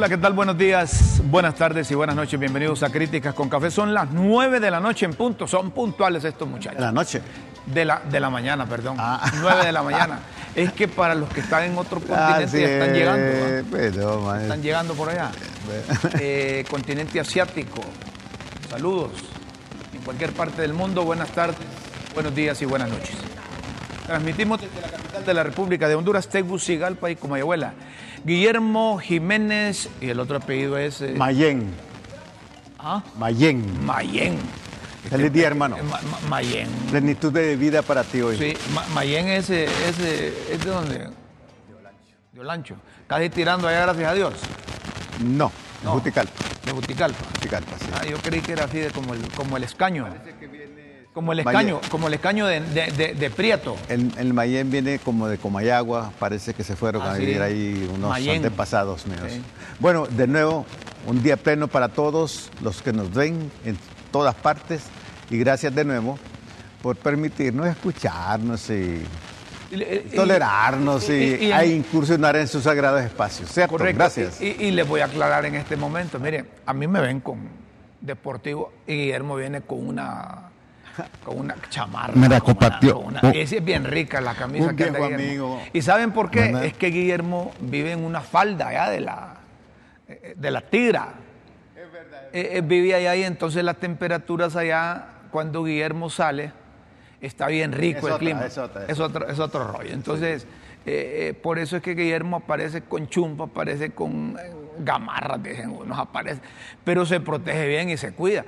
Hola, ¿qué tal? Buenos días, buenas tardes y buenas noches. Bienvenidos a Críticas con Café. Son las 9 de la noche en punto. Son puntuales estos muchachos. De la noche. De la, de la mañana, perdón. Ah. 9 de la mañana. Es que para los que están en otro Ah, continente sí, ya están llegando. ¿va? pues, no, man. Están llegando por allá. Eh, continente asiático. Saludos. En cualquier parte del mundo, buenas tardes, buenos días y buenas noches. Transmitimos desde la capital de la República de Honduras, Tegucigalpa y Comayagüela. Guillermo Jiménez, y el otro apellido es eh, Mayén. ¿ah? Mayén. Mayén. Feliz día, hermano. Ma- Ma- Mayén. Plenitud de vida para ti hoy. Sí, Ma- Mayén es, eh, es, eh, es de donde. De Olancho. Casi tirando allá, gracias a Dios. No, No. Juticalpa. De Buticalpa. Juticalpa, sí. Ah, yo creí que era así de como el, como el escaño. Como el escaño, como el escaño de, de- de- de Prieto. El, el Mayén viene como de Comayagua, parece que se fueron Ah, a sí. vivir ahí unos antepasados míos. Sí. Bueno, de nuevo, un día pleno para todos los que nos ven en todas partes y gracias de nuevo por permitirnos escucharnos y Y- y- tolerarnos y, y- y- a incursionar en sus sagrados espacios. ¿Cierto? Correcto. Gracias. Y les voy a aclarar en este momento. Mire, a mí me ven con deportivo y Guillermo viene con una con una chamarra. Con una- compartió. con una- Oh. esa es bien rica la camisa Un que anda viejo Guillermo. amigo. ¿Y saben por qué? ¿Verdad? Es que Guillermo vive en una falda allá de la, eh, de la tigra. Es verdad. vivía allá y entonces las temperaturas allá, cuando Guillermo sale, está bien rico Es el otra, clima. es otra, es es otro, es otro rollo. Entonces, eh, eh, por eso es que Guillermo aparece con chumpa, aparece con eh, gamarras, dicen unos, aparece, pero se protege bien y se cuida.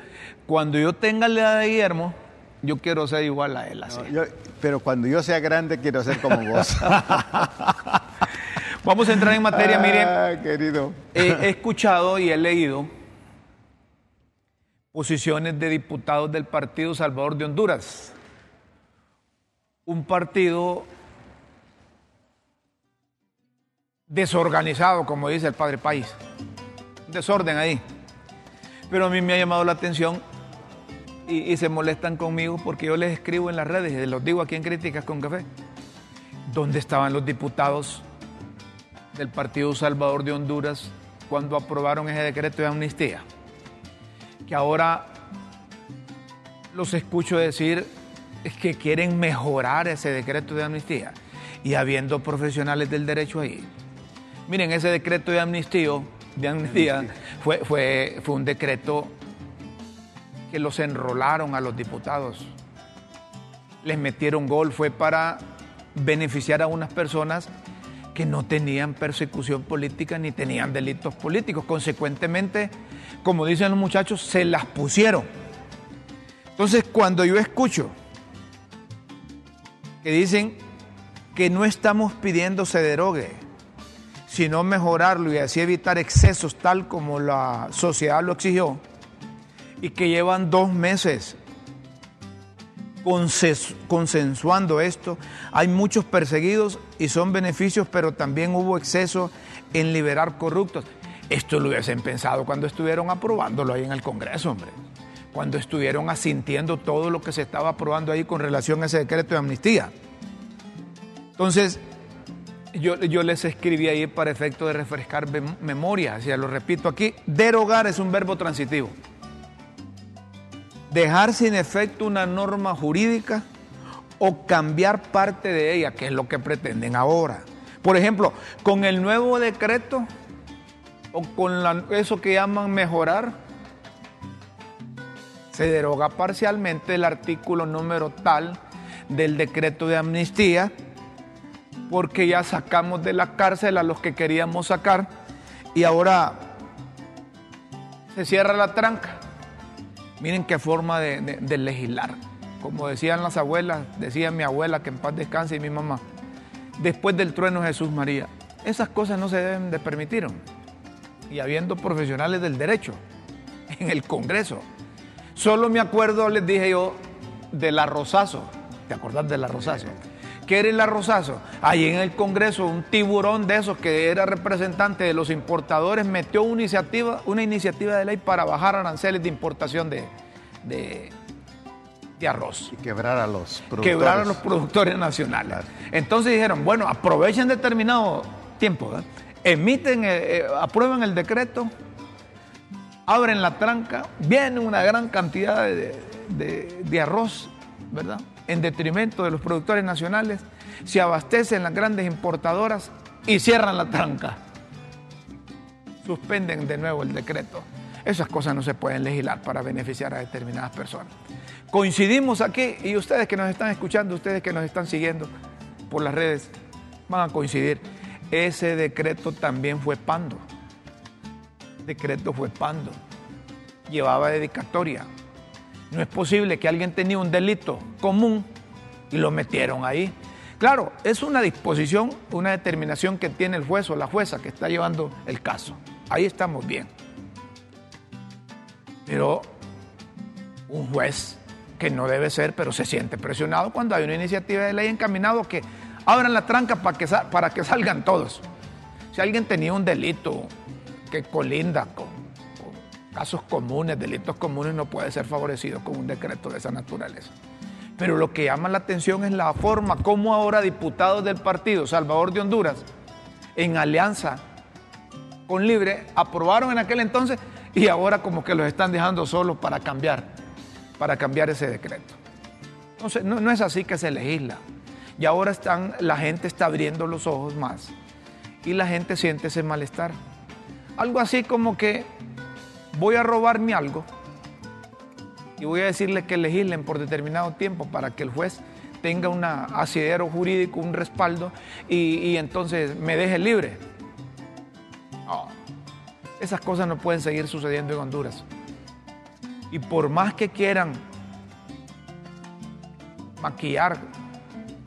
Cuando yo tenga la edad de Guillermo, yo quiero ser igual a él así. No, yo- pero cuando yo sea grande quiero ser como vos. Vamos a entrar en materia, miren. Ah, querido. He escuchado y he leído posiciones de diputados del Partido Salvador de Honduras. Un partido desorganizado, como dice el padre país. Desorden ahí. Pero a mí me ha llamado la atención y, y se molestan conmigo porque yo les escribo en las redes y les los digo aquí en Críticas con Café. ¿Dónde estaban los diputados del Partido Salvador de Honduras cuando aprobaron ese decreto de amnistía? Que ahora los escucho decir que quieren mejorar ese decreto de amnistía y habiendo profesionales del derecho ahí. Miren, ese decreto de amnistía, de amnistía fue, fue, fue un decreto que los enrolaron a los diputados. Les metieron gol, fue para beneficiar a unas personas que no tenían persecución política ni tenían delitos políticos. Consecuentemente, como dicen los muchachos, se las pusieron. Entonces, cuando yo escucho que dicen que no estamos pidiendo se derogue, sino mejorarlo y así evitar excesos tal como la sociedad lo exigió, y que llevan dos meses consensuando esto. Hay muchos perseguidos y son beneficios, pero también hubo exceso en liberar corruptos. Esto lo hubiesen pensado cuando estuvieron aprobándolo ahí en el Congreso, hombre. Cuando estuvieron asintiendo todo lo que se estaba aprobando ahí con relación a ese decreto de amnistía. Entonces, yo, les escribí ahí para efecto de refrescar mem- memoria, ya lo repito aquí, derogar es un verbo transitivo dejar sin efecto una norma jurídica o cambiar parte de ella, que es lo que pretenden ahora. Por ejemplo, con el nuevo decreto o con eso que llaman mejorar, se deroga parcialmente el artículo número tal del decreto de amnistía porque ya sacamos de la cárcel a los que queríamos sacar y ahora se cierra la tranca. Miren qué forma de, legislar. Como decían las abuelas, decía mi abuela que en paz descanse y mi mamá, después del trueno Jesús María. Esas cosas no se deben de permitir. Y habiendo profesionales del derecho en el Congreso. Solo me acuerdo, les dije yo, de la Rosazo. ¿Te acordás de la Rosazo? ¿Qué era la Rosazo? Ahí en el Congreso, un tiburón de esos que era representante de los importadores metió una iniciativa, una iniciativa de ley para bajar aranceles de importación de, de, arroz. Y quebrar a los productores. Quebrar a los productores nacionales. Entonces dijeron, bueno, aprovechen determinado tiempo, emiten, eh, eh, aprueban el decreto, abren la tranca, viene una gran cantidad de, arroz, ¿verdad? En detrimento de los productores nacionales, se abastecen las grandes importadoras y cierran la tranca. Suspenden de nuevo el decreto. Esas cosas no se pueden legislar para beneficiar a determinadas personas. Coincidimos aquí y ustedes que nos están escuchando, ustedes que nos están siguiendo por las redes, van a coincidir ese decreto también fue pando. decreto fue pando. Llevaba dedicatoria. No es posible que alguien tenía un delito común y lo metieron ahí. Claro, es una disposición, una determinación que tiene el juez o la jueza que está llevando el caso. Ahí estamos bien. Pero un juez que no debe ser, pero se siente presionado cuando hay una iniciativa de ley encaminado que abran la tranca para que, para que salgan todos. Si alguien tenía un delito que colinda con, casos comunes, delitos comunes, no puede ser favorecido con un decreto de esa naturaleza. Pero lo que llama la atención es la forma como ahora diputados del partido Salvador de Honduras, en alianza con Libre, aprobaron en aquel entonces y ahora como que los están dejando solos para cambiar, para cambiar ese decreto. Entonces, no, no es así que se legisla. Y ahora están, la gente está abriendo los ojos más y la gente siente ese malestar. Algo así como que voy a robarme algo y voy a decirle que legislen por determinado tiempo para que el juez tenga un asidero jurídico, un respaldo y, entonces me deje libre. esas cosas no pueden seguir sucediendo en Honduras. Y por más que quieran maquillar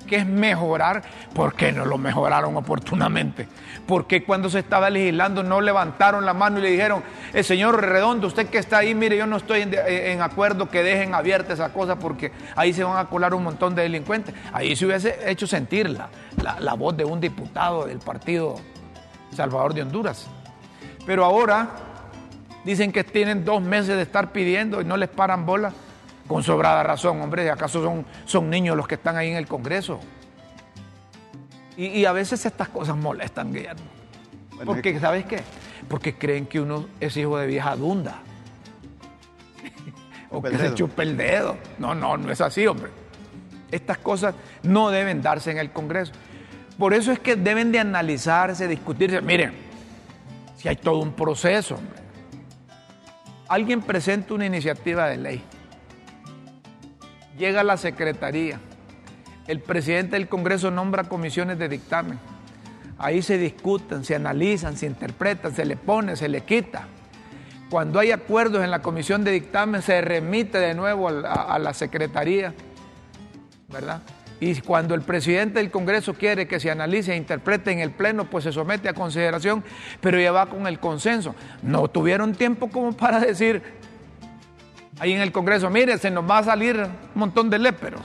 que es mejorar, ¿por qué no lo mejoraron oportunamente? ¿Por qué cuando se estaba legislando no levantaron la mano y le dijeron, el señor Redondo, usted que está ahí, mire, yo no estoy en, acuerdo que dejen abierta esa cosa porque ahí se van a colar un montón de delincuentes? Ahí se hubiese hecho sentir la, la voz de un diputado del partido Salvador de Honduras. Pero ahora dicen que tienen dos meses de estar pidiendo y no les paran bola con sobrada razón, hombre, ¿acaso son, son niños los que están ahí en el Congreso? Y, a veces estas cosas molestan, Guillermo. Porque, ¿sabes qué? Porque creen que uno es hijo de vieja dunda. o que se chupa el dedo. No, no, no es así, hombre. Estas cosas no deben darse en el Congreso. Por eso es que deben de analizarse, discutirse. Miren, si hay todo un proceso, hombre. Alguien presenta una iniciativa de ley llega a la Secretaría, el presidente del Congreso nombra comisiones de dictamen, ahí se discuten, se analizan, se interpretan, se le pone, se le quita. Cuando hay acuerdos en la comisión de dictamen, se remite de nuevo a, la Secretaría, ¿verdad? Y cuando el presidente del Congreso quiere que se analice e interprete en el Pleno, pues se somete a consideración, pero ya va con el consenso. No tuvieron tiempo como para decir, ahí en el Congreso, mire, se nos va a salir un montón de léperos.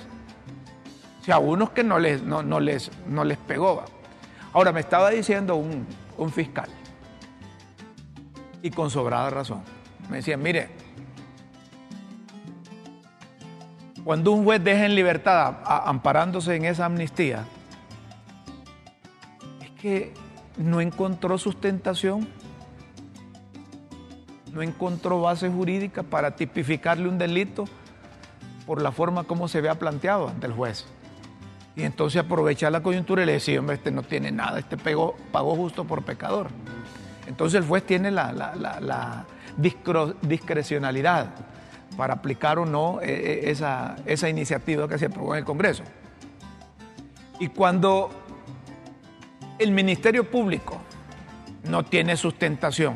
O sea, a unos que no les, no, les, no les pegó. Ahora, me estaba diciendo un, fiscal, y con sobrada razón, me decía, mire, cuando un juez deja en libertad amparándose en esa amnistía, es que no encontró sustentación no encontró base jurídica para tipificarle un delito por la forma como se había planteado ante el juez. Y entonces aprovecha la coyuntura y le decía, hombre, este no tiene nada, este pegó, pagó justo por pecador. Entonces el juez tiene la, discrecionalidad para aplicar o no eh, eh, esa, esa iniciativa que se aprobó en el Congreso. Y cuando el Ministerio Público no tiene sustentación,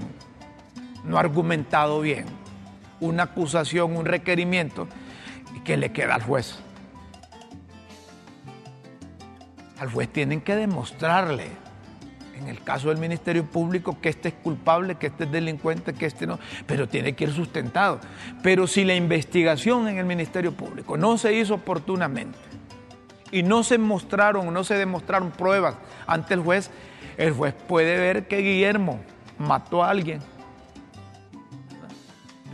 no ha argumentado bien una acusación, un requerimiento, que le queda al juez. Al juez tienen que demostrarle, en el caso del Ministerio Público, que este es culpable, que este es delincuente, que este no, pero tiene que ir sustentado. Pero si la investigación en el Ministerio Público no se hizo oportunamente y no se mostraron, no se demostraron pruebas ante el juez, el juez puede ver que Guillermo mató a alguien.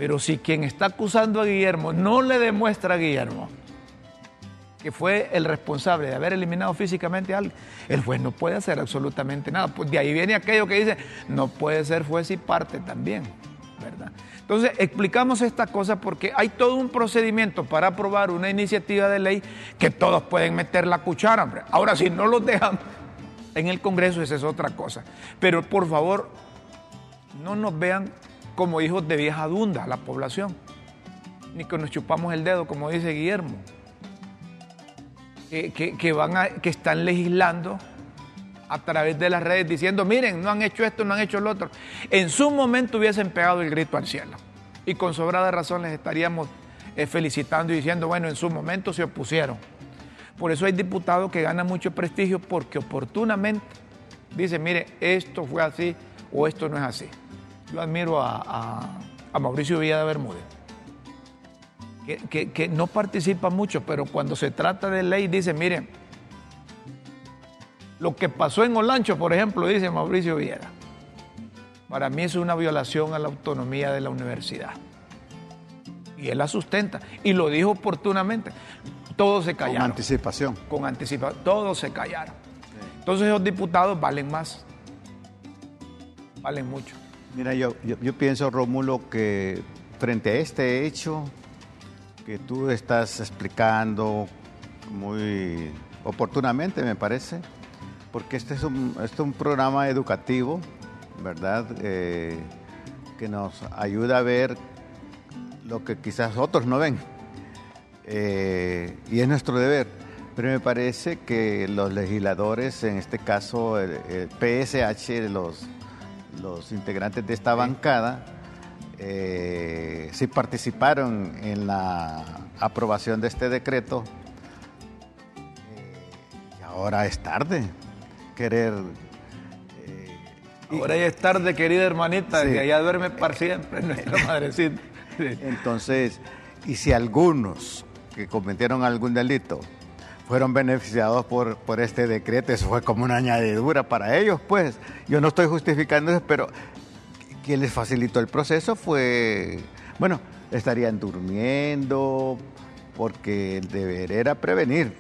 Pero si quien está acusando a Guillermo no le demuestra a Guillermo que fue el responsable de haber eliminado físicamente a alguien, el juez no puede hacer absolutamente nada. Pues de ahí viene aquello que dice, no puede ser juez y parte también, ¿verdad? Entonces, explicamos esta cosa porque hay todo un procedimiento para aprobar una iniciativa de ley que todos pueden meter la cuchara, hombre. Ahora, si no los dejan en el Congreso, esa es otra cosa. Pero por favor, no nos vean como hijos de vieja dunda la población, ni que nos chupamos el dedo, como dice Guillermo, que, van que están legislando a través de las redes diciendo, miren, no han hecho esto, no han hecho lo otro. En su momento hubiesen pegado el grito al cielo y con sobrada razón les estaríamos eh, felicitando y diciendo, bueno, en su momento se opusieron. Por eso hay diputados que ganan mucho prestigio porque oportunamente dicen, mire, esto fue así o esto no es así. Yo admiro a, Mauricio Villada Bermúdez, que, no participa mucho, pero cuando se trata de ley dice, mire, lo que pasó en Olancho, por ejemplo, dice Mauricio Villada, para mí es una violación a la autonomía de la universidad. Y él la sustenta. Y lo dijo oportunamente todos se callaron. Con anticipación. Con anticipación, todos se callaron. Entonces esos diputados valen más, valen mucho. Mira, yo, yo, pienso, Rómulo, que frente a este hecho que tú estás explicando muy oportunamente, me parece, porque este es un, este es un programa educativo, ¿verdad? Eh, que nos ayuda a ver lo que quizás otros no ven. Eh, y es nuestro deber. Pero me parece que los legisladores, en este caso el, PSH, los, los integrantes de esta bancada, eh, sí participaron en la aprobación de este decreto. Eh, y ahora es tarde querer... ahora ya es tarde, querida hermanita, que allá duerme para siempre nuestra madrecita. Entonces, y si algunos que cometieron algún delito fueron beneficiados por, por este decreto. Eso fue como una añadidura para ellos, pues. Yo no estoy justificando eso, pero quien les facilitó el proceso fue, bueno, estarían durmiendo, porque el deber era prevenir.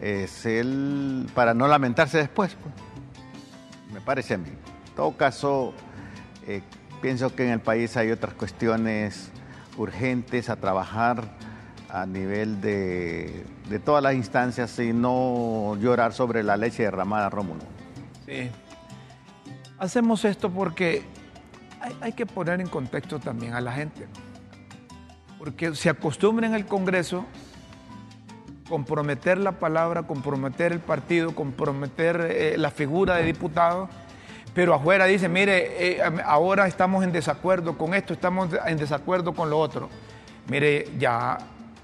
Es el para no lamentarse después. Pues. Me parece a mí. En todo caso, eh, pienso que en el país hay otras cuestiones urgentes a trabajar a nivel de, todas las instancias y no llorar sobre la leche derramada, Rómulo. Sí. Hacemos esto porque hay, que poner en contexto también a la gente. Porque se acostumbra en el Congreso comprometer la palabra, comprometer el partido, comprometer eh, la figura de diputado, pero afuera dice, mire, eh, ahora estamos en desacuerdo con esto, estamos en desacuerdo con lo otro. Mire, ya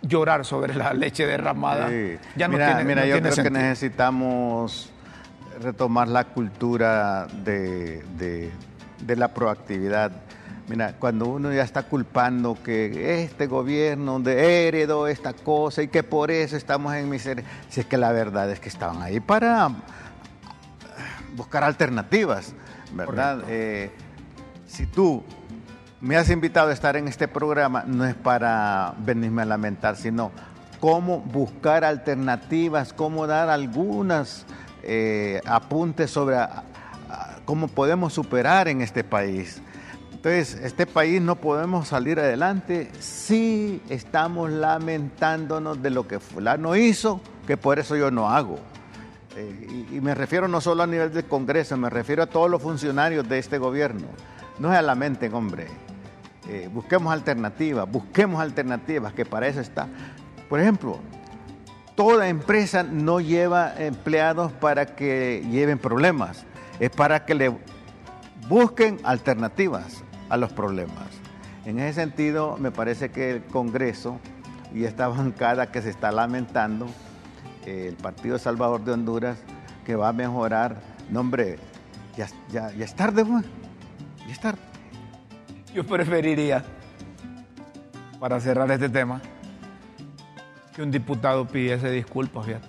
llorar sobre la leche derramada. Ya no mira, mira yo creo que necesitamos retomar la cultura de, la proactividad. Mira, cuando uno ya está culpando que este gobierno de heredó esta cosa y que por eso estamos en miseria, si es que la verdad es que estaban ahí para buscar alternativas, ¿verdad? Eh, si tú me has invitado a estar en este programa no es para venirme a lamentar, sino cómo buscar alternativas, cómo dar algunas eh, apuntes sobre cómo podemos superar en este país. Entonces, este país no podemos salir adelante si estamos lamentándonos de lo que fulano hizo, que por eso yo no hago. Eh, y, me refiero no solo a nivel del Congreso, me refiero a todos los funcionarios de este gobierno. No se lamenten, hombre. Eh, busquemos alternativas, busquemos alternativas, que para eso está. Por ejemplo, toda empresa no lleva empleados para que lleven problemas. es para que le busquen alternativas a los problemas. En ese sentido, me parece que el Congreso y esta bancada que se está lamentando, el Partido Salvador de Honduras, que va a mejorar, no ya, ya, ya es tarde, ya es. Yo preferiría, para cerrar este tema, que un diputado pidiese disculpas, fíjate.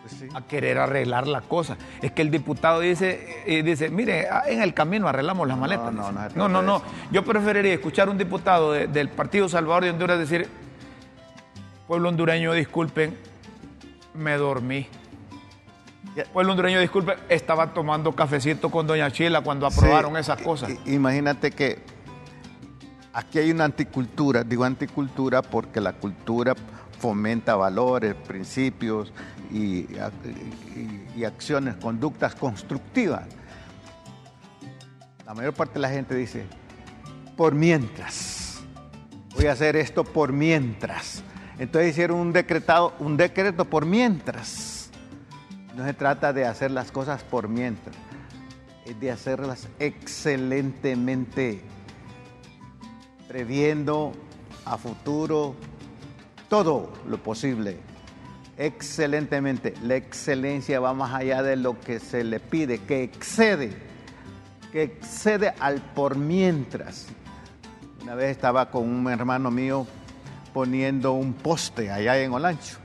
Pues a querer arreglar la cosa. Es que el diputado dice, eh, dice, mire, ah, en el camino arreglamos las maletas. No, no, no, no, Yo preferiría escuchar a un diputado del Partido Salvador de Honduras decir, pueblo hondureño, disculpen, me dormí. Pueblo hondureño, disculpen, estaba tomando cafecito con Doña Chila cuando aprobaron esas cosas. Imagínate que aquí hay una anticultura, digo anticultura porque la cultura fomenta valores, principios y, acciones, conductas constructivas. La mayor parte de la gente dice, por mientras, voy a hacer esto por mientras. Entonces hicieron un decretado, un decreto por mientras. No se trata de hacer las cosas por mientras, es de hacerlas excelentemente previendo a futuro todo lo posible. Excelentemente. La excelencia va más allá de lo que se le pide, que excede, que excede al por mientras. Una vez estaba con un hermano mío poniendo un poste allá en Olancho,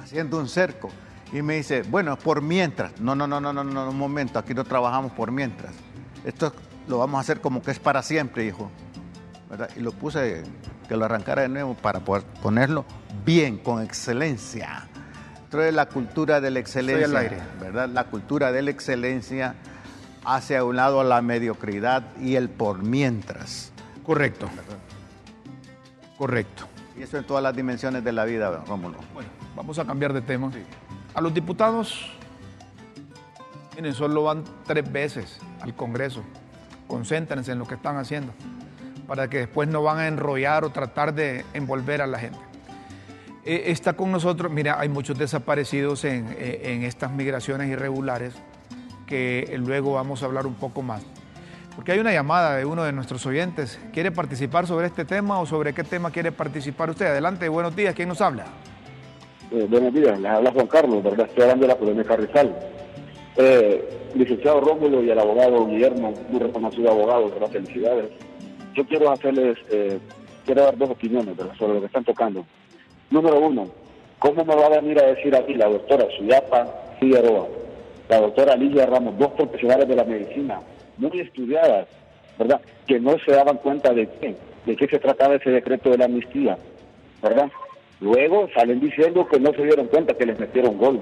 haciendo un cerco. Y me dice, bueno, por mientras. No, no, no, no, no, no, un momento, aquí no trabajamos por mientras. Esto lo vamos a hacer como que es para siempre, hijo y lo puse que lo arrancara de nuevo para poder ponerlo bien, con excelencia. Entonces la cultura de la excelencia, ¿verdad? La cultura de la excelencia hacia un lado la mediocridad y el por mientras. Correcto. Correcto. Y eso en todas las dimensiones de la vida, Rómulo. Bueno, vamos a cambiar de tema. A los diputados, miren, solo van tres veces al Congreso. Concéntrense en lo que están haciendo para que después no van a enrollar o tratar de envolver a la gente. Eh, está con nosotros, mira, hay muchos desaparecidos en, eh, en, estas migraciones irregulares que luego vamos a hablar un poco más. Porque hay una llamada de uno de nuestros oyentes. ¿Quiere participar sobre este tema o sobre qué tema quiere participar usted? Adelante, buenos días. ¿Quién nos habla? Eh, buenos días, le habla Juan Carlos, ¿verdad? Estoy hablando de la colonia Carrizal. licenciado Rómulo y el abogado Guillermo, muy reconocido abogado, ¿verdad? Felicidades yo quiero hacerles, eh, quiero dar dos opiniones sobre lo que están tocando. Número uno, ¿cómo me va a venir a decir aquí la doctora Suyapa Figueroa, la doctora Lidia Ramos, dos profesionales de la medicina, muy estudiadas, ¿verdad? Que no se daban cuenta de qué, de qué se trataba ese decreto de la amnistía, ¿verdad? Luego salen diciendo que no se dieron cuenta que les metieron gol.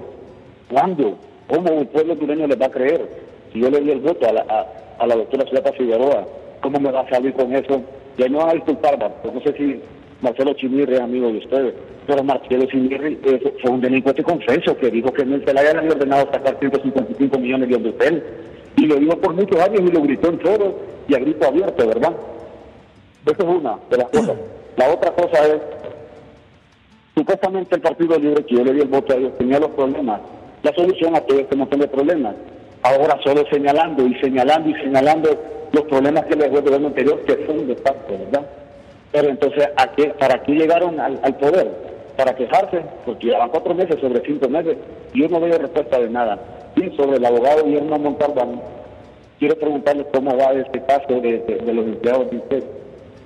¿Cuándo? ¿Cómo el pueblo hondureño les va a creer? Si yo le di el voto a la, a, la doctora Suyapa Figueroa, ¿Cómo me va a salir con eso? Ya no a disculpar, pues no sé si Marcelo Chimirri es amigo de ustedes, pero Marcelo Chimirri eh, fue un delincuente confeso que dijo que en el le había ordenado sacar 155 millones de hotel y lo dijo por muchos años y lo gritó en foro y a grito abierto, ¿verdad? Esa es una de las cosas. La otra cosa es, supuestamente el Partido Libre, que yo le di el voto a ellos, tenía los problemas, la solución a todo este montón de problemas. Ahora solo señalando y señalando y señalando los problemas que les el gobierno anterior, que fue un desastre, ¿verdad? Pero entonces, ¿a qué, ¿para qué llegaron al, poder? ¿Para quejarse? Porque llevan cuatro meses sobre cinco meses y yo no veo respuesta de nada. Y sobre el abogado Guillermo Montalbán, quiero preguntarle cómo va este caso de, los empleados de usted,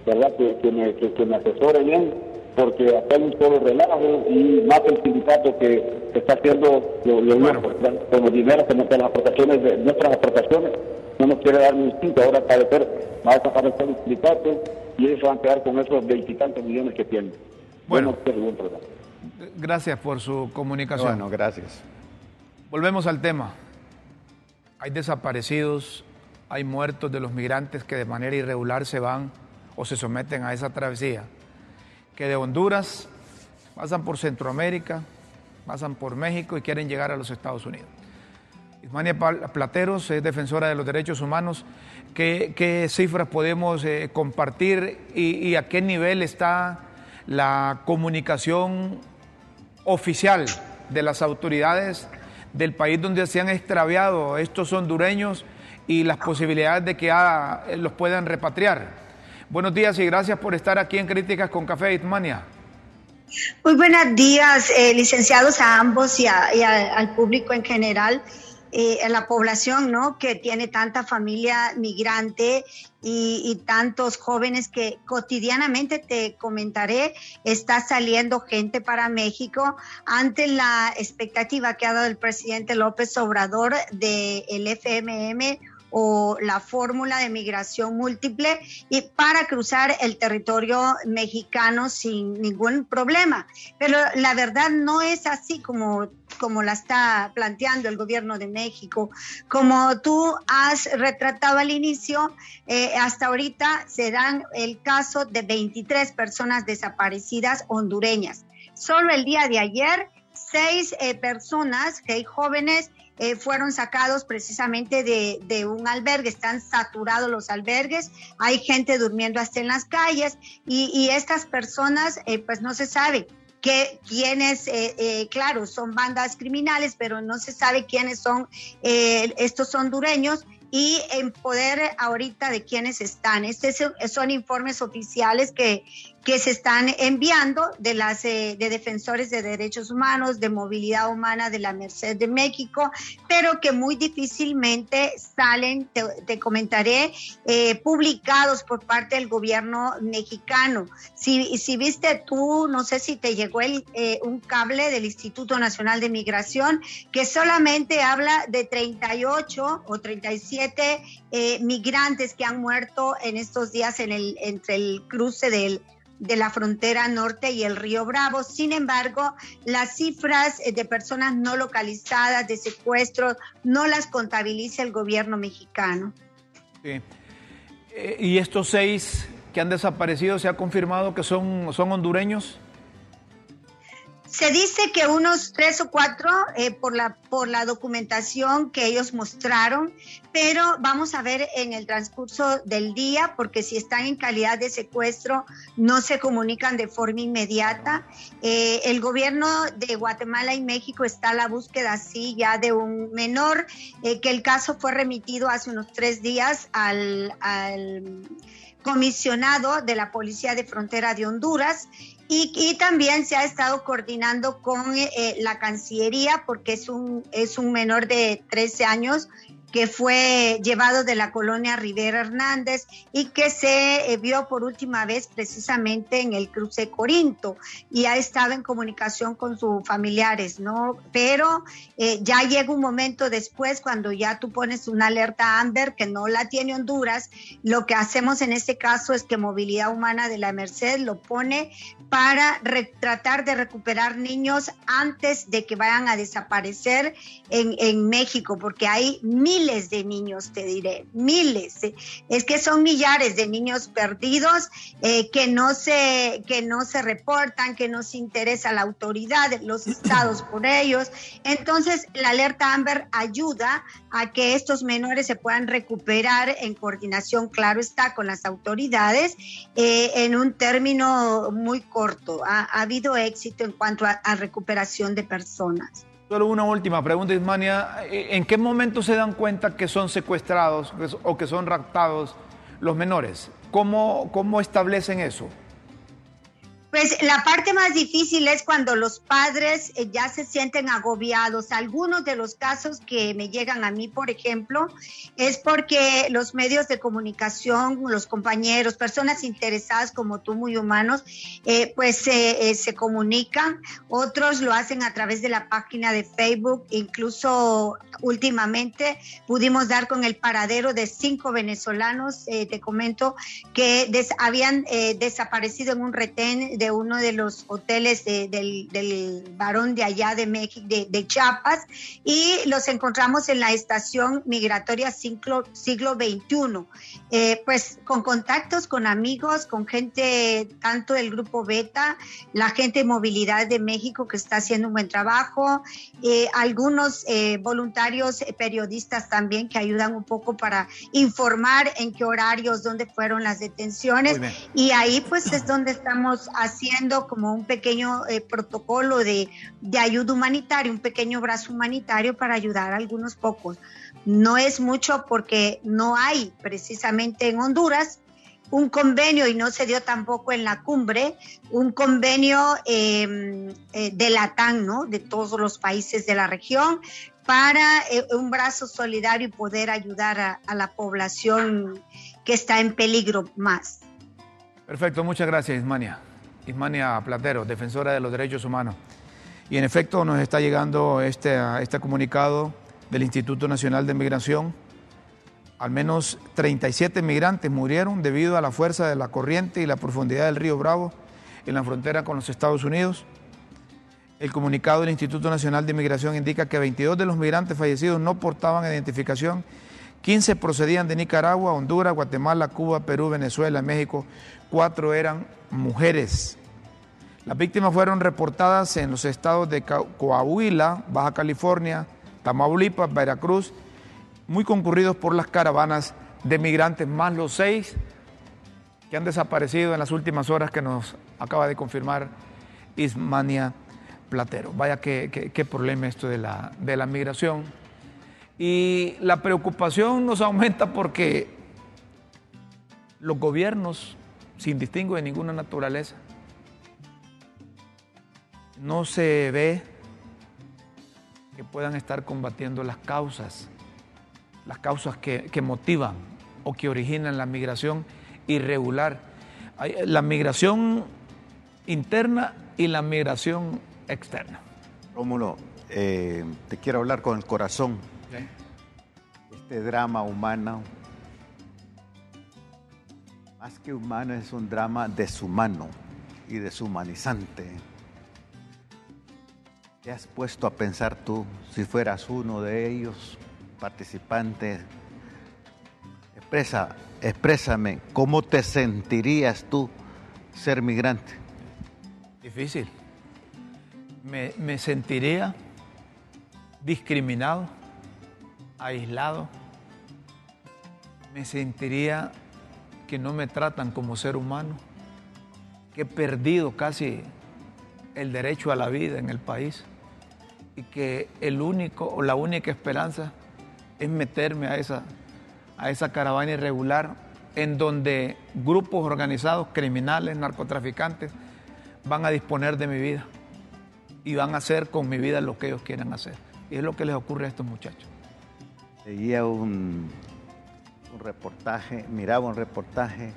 ¿verdad? Que, me, que, me asesore bien, porque acá hay un solo relajo y más el sindicato que, está haciendo lo, lo bueno. con los dineros que las aportaciones, de, nuestras aportaciones no nos quiere dar un instinto, ahora parecer va a desaparecer el sindicato y ellos van a quedar con esos veintitantos millones que tienen. Bueno, gracias por su comunicación. Bueno, gracias. Volvemos al tema. Hay desaparecidos, hay muertos de los migrantes que de manera irregular se van o se someten a esa travesía, que de Honduras pasan por Centroamérica, pasan por México y quieren llegar a los Estados Unidos. Ismania Plateros es defensora de los derechos humanos. ¿Qué, cifras podemos eh, compartir y, a qué nivel está la comunicación oficial de las autoridades del país donde se han extraviado estos hondureños y las posibilidades de que ah, los puedan repatriar. Buenos días y gracias por estar aquí en Críticas con Café Itmania. Muy buenos días, eh, licenciados a ambos y, al público en general. Eh, a la población, ¿no? Que tiene tanta familia migrante y, tantos jóvenes que cotidianamente te comentaré, está saliendo gente para México ante la expectativa que ha dado el presidente López Obrador del el FMM o la fórmula de migración múltiple y para cruzar el territorio mexicano sin ningún problema. Pero la verdad no es así como, como la está planteando el gobierno de México. Como tú has retratado al inicio, eh, hasta ahorita se dan el caso de 23 personas desaparecidas hondureñas. Solo el día de ayer, seis eh, personas, hay jóvenes, eh, fueron sacados precisamente de, un albergue, están saturados los albergues, hay gente durmiendo hasta en las calles y, estas personas eh, pues no se sabe que quiénes, eh, claro, son bandas criminales, pero no se sabe quiénes son estos hondureños y en poder ahorita de quiénes están. Estos son informes oficiales que, que se están enviando de las eh, de defensores de derechos humanos, de movilidad humana de la Merced de México, pero que muy difícilmente salen, te, comentaré, eh, publicados por parte del gobierno mexicano. Si, si viste tú, no sé si te llegó el, eh, un cable del Instituto Nacional de Migración que solamente habla de 38 o 37 migrantes que han muerto en estos días en el, entre el cruce del de la frontera norte y el río Bravo. Sin embargo, las cifras eh, de personas no localizadas, de secuestros, no las contabiliza el gobierno mexicano. Sí. Eh, ¿Y estos seis que han desaparecido, se ha confirmado que son, son hondureños? Se dice que unos tres o cuatro eh, por, la, por la documentación que ellos mostraron, pero vamos a ver en el transcurso del día, porque si están en calidad de secuestro, no se comunican de forma inmediata. Eh, el gobierno de Guatemala y México está a la búsqueda, sí, ya de un menor, eh, que el caso fue remitido hace unos tres días al, al comisionado de la Policía de Frontera de Honduras y, también se ha estado coordinando con eh, la Cancillería porque es un, es un menor de 13 años que fue llevado de la colonia Rivera Hernández y que se eh, vio por última vez precisamente en el cruce Corinto y ha estado en comunicación con sus familiares, ¿no? Pero eh, ya llega un momento después cuando ya tú pones una alerta Amber que no la tiene Honduras, lo que hacemos en este caso es que Movilidad Humana de la Merced lo pone para tratar de recuperar niños antes de que vayan a desaparecer en, en México, porque hay mil miles de niños, te diré, miles. Es que son millares de niños perdidos eh, que, no se, que no se reportan, que no se interesa la autoridad, los estados por ellos. Entonces, la alerta Amber ayuda a que estos menores se puedan recuperar en coordinación, claro está, con las autoridades eh, en un término muy corto. Ha, habido éxito en cuanto a recuperación de personas. Solo una última pregunta, Ismania. ¿En qué momento se dan cuenta que son secuestrados o que son raptados los menores? ¿Cómo, cómo establecen eso? Pues la parte más difícil es cuando los padres eh, ya se sienten agobiados. Algunos de los casos que me llegan a mí, por ejemplo, es porque los medios de comunicación, los compañeros, personas interesadas como tú, muy humanos, eh, pues eh, se comunican. Otros lo hacen a través de la página de Facebook. Incluso últimamente pudimos dar con el paradero de cinco venezolanos, te comento, que habían desaparecido en un retén de uno de los hoteles del, del, varón de allá de México, de, Chiapas, y los encontramos en la estación migratoria siglo, siglo XXI. Eh, pues con contactos con amigos, con gente tanto del grupo Beta, la gente de movilidad de México que está haciendo un buen trabajo, eh, algunos eh, voluntarios periodistas también que ayudan un poco para informar en qué horarios, dónde fueron las detenciones, y ahí pues es donde estamos haciendo haciendo como un pequeño eh, protocolo de, de ayuda humanitaria, un pequeño brazo humanitario para ayudar a algunos pocos. No es mucho porque no hay precisamente en Honduras un convenio, y no se dio tampoco en la cumbre, un convenio em, eh, de LATAN, ¿no? De todos los países de la región, para eh, un brazo solidario y poder ayudar a, a, la población que está en peligro más. Perfecto, muchas gracias, Ismania. Ismania Platero, defensora de los derechos humanos. Y en efecto nos está llegando este, este comunicado del Instituto Nacional de Migración al menos 37 migrantes murieron debido a la fuerza de la corriente y la profundidad del río Bravo en la frontera con los Estados Unidos. El comunicado del Instituto Nacional de Migración indica que 22 de los migrantes fallecidos no portaban identificación, 15 procedían de Nicaragua, Honduras, Guatemala, Cuba, Perú, Venezuela, México, cuatro eran mujeres. Las víctimas fueron reportadas en los estados de Coahuila, Baja California, Tamaulipas, Veracruz muy concurridos por las caravanas de migrantes, más los seis que han desaparecido en las últimas horas que nos acaba de confirmar Ismania Platero. Vaya qué, qué, problema esto de la, de la migración. Y la preocupación nos aumenta porque los gobiernos, sin distingo de ninguna naturaleza, no se ve que puedan estar combatiendo las causas las causas que, motivan o que originan la migración irregular. La migración interna y la migración externa. Rómulo, eh, te quiero hablar con el corazón. Este drama humano, más que humano, es un drama deshumano y deshumanizante. ¿Te has puesto a pensar tú, si fueras uno de ellos, participantes, expresa, exprésame, ¿cómo te sentirías tú ser migrante? Difícil. Me, me sentiría discriminado, aislado. Me sentiría que no me tratan como ser humano, que he perdido casi el derecho a la vida en el país y que el único o la única esperanza es meterme a esa, a esa caravana irregular en donde grupos organizados, criminales, narcotraficantes, van a disponer de mi vida y van a hacer con mi vida lo que ellos quieran hacer. Y es lo que les ocurre a estos muchachos. Seguía un, un reportaje, miraba un reportaje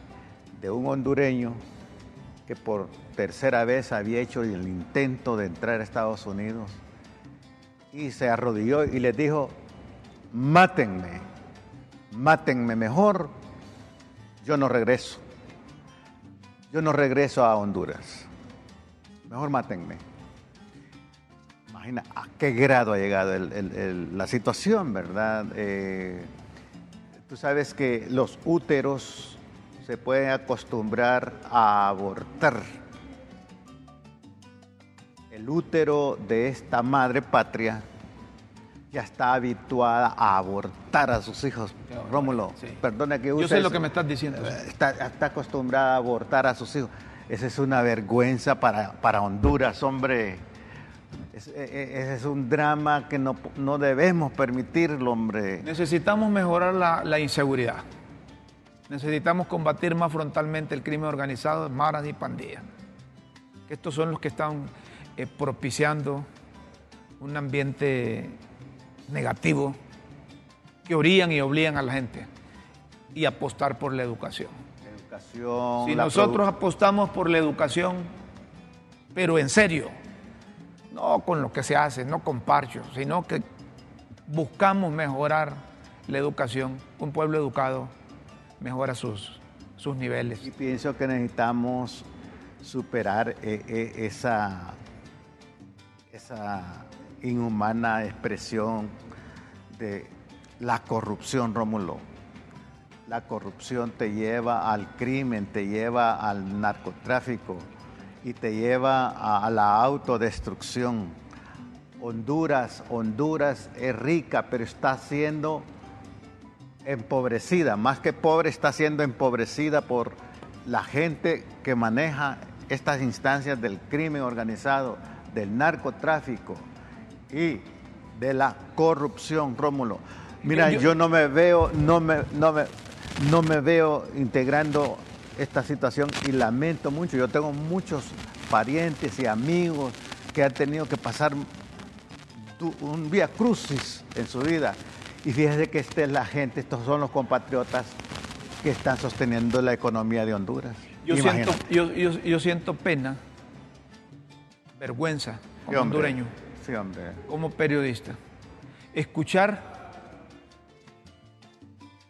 de un hondureño que por tercera vez había hecho el intento de entrar a Estados Unidos y se arrodilló y les dijo, mátenme, mátenme mejor, yo no regreso. Yo no regreso a Honduras. Mejor mátenme. Imagina a qué grado ha llegado la situación, ¿verdad? Eh, tú sabes que los úteros se pueden acostumbrar a abortar. El útero de esta madre patria ya está habituada a abortar a sus hijos. Rómulo, perdona que use Yo sé lo que me estás diciendo. Está, acostumbrada a abortar a sus hijos. Esa es una vergüenza para, para Honduras, hombre. E, e, ese es un drama que no, no, debemos permitirlo, hombre. Necesitamos mejorar la, la, inseguridad. Necesitamos combatir más frontalmente el crimen organizado, maras y pandillas. Estos son los que están eh, propiciando un ambiente negativo que orían y obligan a la gente y apostar por la educación. educación si nosotros apostamos por la educación, pero en serio, no con lo que se hace, no con parchos, sino que buscamos mejorar la educación, un pueblo educado mejora sus, sus niveles. Y pienso que necesitamos superar eh, eh, esa, esa inhumana expresión de la corrupción, Rómulo. La corrupción te lleva al crimen, te lleva al narcotráfico y te lleva a, la autodestrucción. Honduras, Honduras es rica, pero está siendo empobrecida. Más que pobre, está siendo empobrecida por la gente que maneja estas instancias del crimen organizado, del narcotráfico y de la corrupción, Rómulo. Mira, yo, no me veo, no me, no me, no me veo integrando esta situación y lamento mucho. Yo tengo muchos parientes y amigos que han tenido que pasar un vía crucis en su vida. Y fíjese que esta es la gente, estos son los compatriotas que están sosteniendo la economía de Honduras. Yo, siento, yo, siento, pena, vergüenza como hondureño, como periodista, escuchar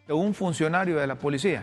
de un funcionario de la policía.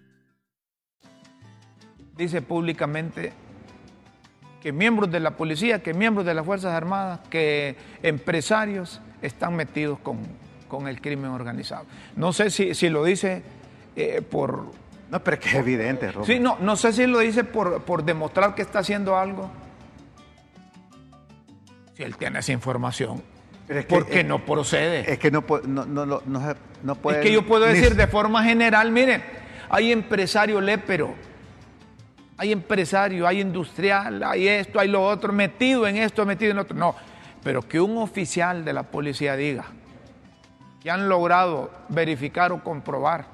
Dice públicamente que miembros de la policía, que miembros de las Fuerzas Armadas, que empresarios están metidos con, con el crimen organizado. No sé si, si lo dice eh, por... No, pero es que es evidente, Sí, no, no sé si lo dice por, por demostrar que está haciendo algo. Si él tiene esa información, es porque no procede. Es que no, no, no, no, puede... Es que yo puedo decir de forma general, mire, hay empresario lépero, hay empresario, hay industrial, hay esto, hay lo otro, metido en esto, metido en otro. No, pero que un oficial de la policía diga que han logrado verificar o comprobar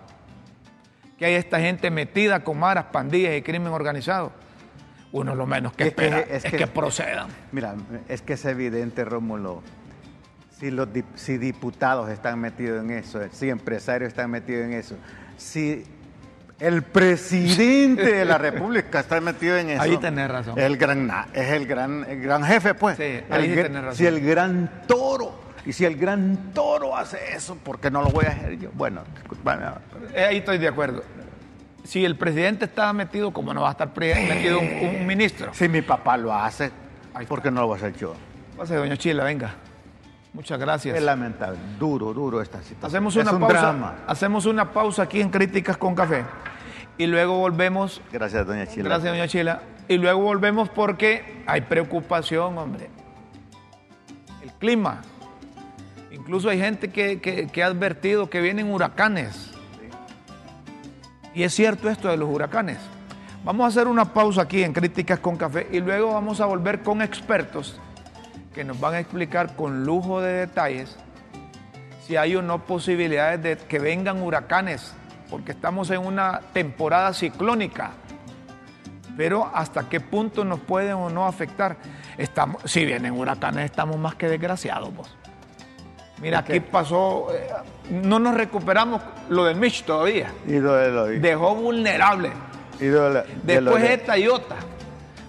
que hay esta gente metida con maras, pandillas y crimen organizado, uno lo menos que espera es, que, procedan. Mira, es que es evidente, Rómulo, si, los, si diputados están metidos en eso, si empresarios están metidos en eso, si el presidente de la República está metido en eso. Ahí tenés razón. El gran, es el gran, el gran jefe, pues. Sí, ahí tenés razón. Si el gran toro, y si el gran toro hace eso, ¿por qué no lo voy a hacer yo? Bueno, eh, ahí estoy de acuerdo. Si el presidente está metido, ¿cómo no va a estar metido un, ministro? Si mi papá lo hace, ¿por qué no lo voy a hacer yo? Pase, doña Chila, venga. Muchas gracias. Es lamentable, duro, duro esta situación. Hacemos una pausa. Hacemos una pausa aquí en Críticas con Café. Y luego volvemos. Gracias, doña Chila. Gracias, doña Chila. Y luego volvemos porque hay preocupación, hombre. El clima. Incluso hay gente que, ha advertido que vienen huracanes. Y es cierto esto de los huracanes. Vamos a hacer una pausa aquí en Críticas con Café y luego vamos a volver con expertos que nos van a explicar con lujo de detalles si hay o no posibilidades de que vengan huracanes, porque estamos en una temporada ciclónica. Pero hasta qué punto nos pueden o no afectar. Estamos, si vienen huracanes, estamos más que desgraciados. Vos. Mira, aquí pasó, eh, no nos recuperamos lo del Mitch todavía. Y lo de Dejó vulnerable. Y de Después esta y otra.